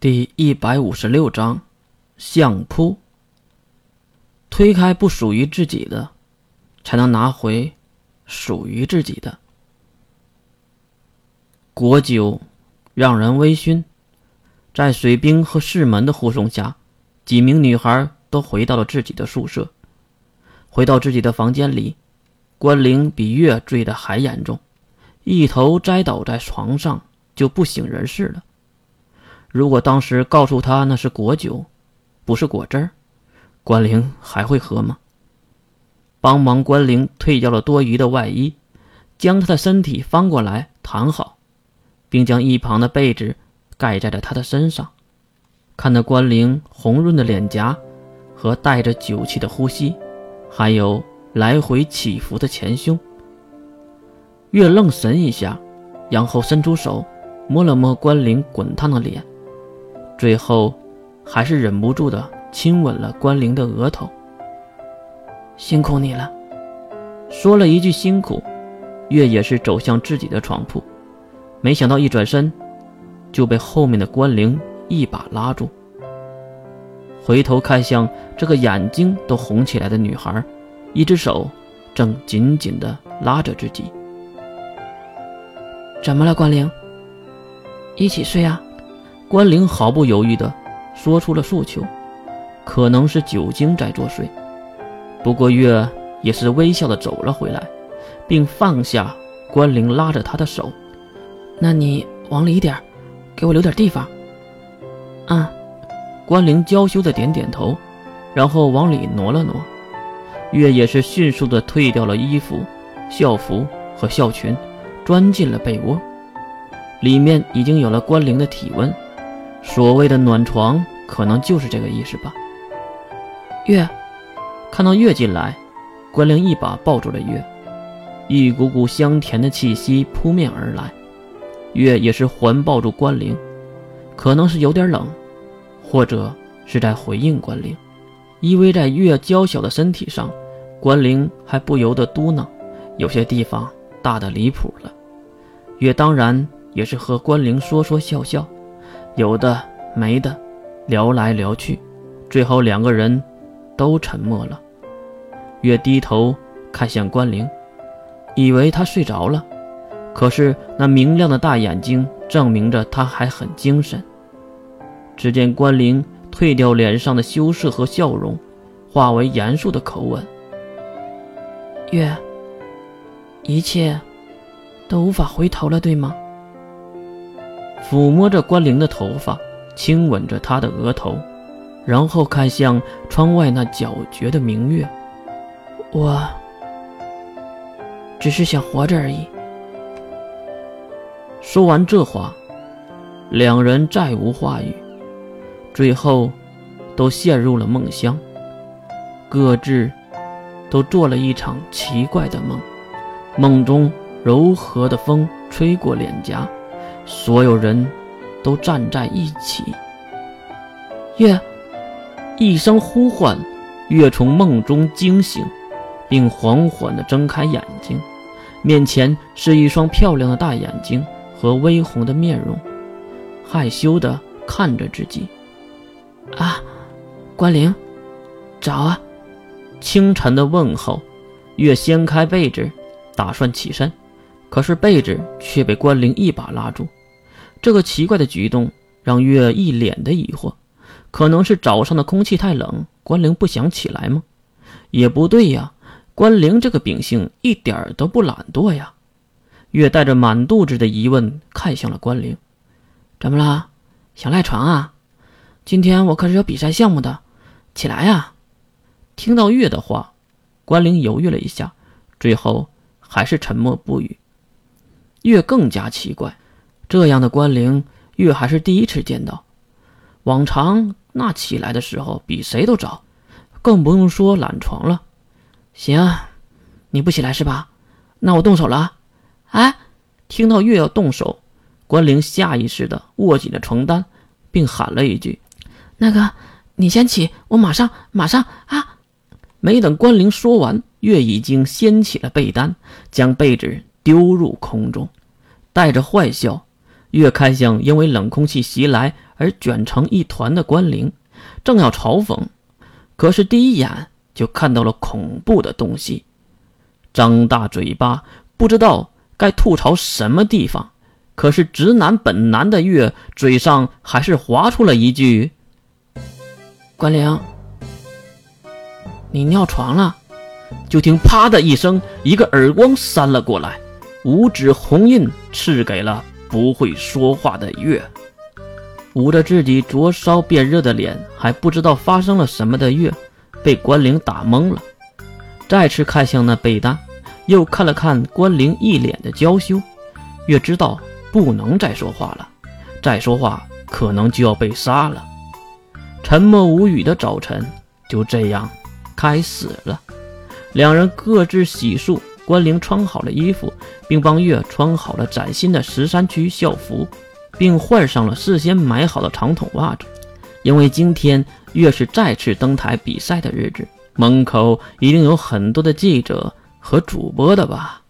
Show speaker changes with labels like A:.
A: 第一百五十六章，相扑。推开不属于自己的，才能拿回属于自己的。果酒让人微醺，在水兵和士门的护送下，几名女孩都回到了自己的宿舍。回到自己的房间里，关灵比月醉得还严重，一头栽倒在床上就不省人事了。如果当时告诉他那是果酒，不是果汁儿，关灵还会喝吗？帮忙关灵退掉了多余的外衣，将他的身体翻过来躺好，并将一旁的被子盖在了他的身上。看着关灵红润的脸颊和带着酒气的呼吸，还有来回起伏的前胸，月愣神一下，然后伸出手摸了摸关灵滚烫的脸。最后，还是忍不住的亲吻了关灵的额头。辛苦你了，说了一句辛苦，月也是走向自己的床铺，没想到一转身，就被后面的关灵一把拉住。回头看向这个眼睛都红起来的女孩，一只手正紧紧的拉着自己。
B: 怎么了，关灵？一起睡啊？
A: 关灵毫不犹豫地说出了诉求，可能是酒精在作祟。不过月也是微笑地走了回来，并放下关灵拉着他的手。
B: 那你往里点，给我留点地方。
A: 啊，关灵娇羞地点点头，然后往里挪了挪。月也是迅速地退掉了衣服、校服和校裙，钻进了被窝。里面已经有了关灵的体温。所谓的暖床，可能就是这个意思吧。
B: 月，
A: 看到月进来，关灵一把抱住了月，一股股香甜的气息扑面而来。月也是环抱住关灵，可能是有点冷，或者是在回应关灵，依偎在月娇小的身体上，关灵还不由得嘟囔：“有些地方大的离谱了。”月当然也是和关灵说说笑笑。有的没的，聊来聊去，最后两个人都沉默了。月低头看向关灵，以为他睡着了，可是那明亮的大眼睛证明着他还很精神。只见关灵褪掉脸上的羞涩和笑容，化为严肃的口吻：“
B: 月，一切都无法回头了，对吗？”
A: 抚摸着关灵的头发，亲吻着她的额头，然后看向窗外那皎洁的明月。
B: 我只是想活着而已。
A: 说完这话，两人再无话语，最后都陷入了梦乡，各自都做了一场奇怪的梦。梦中柔和的风吹过脸颊。所有人都站在一起。
B: 月，
A: 一声呼唤，月从梦中惊醒，并缓缓地睁开眼睛，面前是一双漂亮的大眼睛和微红的面容，害羞地看着自己。
B: 啊，关灵，早啊！
A: 清晨的问候。月掀开被子，打算起身，可是被子却被关灵一把拉住。这个奇怪的举动让月一脸的疑惑，可能是早上的空气太冷，关灵不想起来吗？也不对呀，关灵这个秉性一点都不懒惰呀。月带着满肚子的疑问看向了关灵：“
B: 怎么了？想赖床啊？今天我可是有比赛项目的，起来呀！”
A: 听到月的话，关灵犹豫了一下，最后还是沉默不语。月更加奇怪。这样的关灵，月还是第一次见到。往常那起来的时候比谁都早，更不用说懒床了。
B: 行，你不起来是吧？那我动手了。
A: 哎，听到月要动手，关灵下意识地握紧了床单，并喊了一句：“
B: 那个，你先起，我马上，马上啊！”
A: 没等关灵说完，月已经掀起了被单，将被子丢入空中，带着坏笑。月看向因为冷空气袭来而卷成一团的关灵，正要嘲讽，可是第一眼就看到了恐怖的东西，张大嘴巴，不知道该吐槽什么地方。可是直男本男的月嘴上还是划出了一句：“
B: 关灵，你尿床了。”
A: 就听啪的一声，一个耳光扇了过来，五指红印赐给了不会说话的月。捂着自己灼烧变热的脸，还不知道发生了什么的月，被关灵打懵了。再次看向那被单，又看了看关灵一脸的娇羞，月知道不能再说话了，再说话可能就要被杀了。沉默无语的早晨就这样开始了。两人各自洗漱，关灵穿好了衣服，并帮月穿好了崭新的十三区校服，并换上了事先买好的长筒袜子。因为今天月是再次登台比赛的日子，门口一定有很多的记者和主播的吧。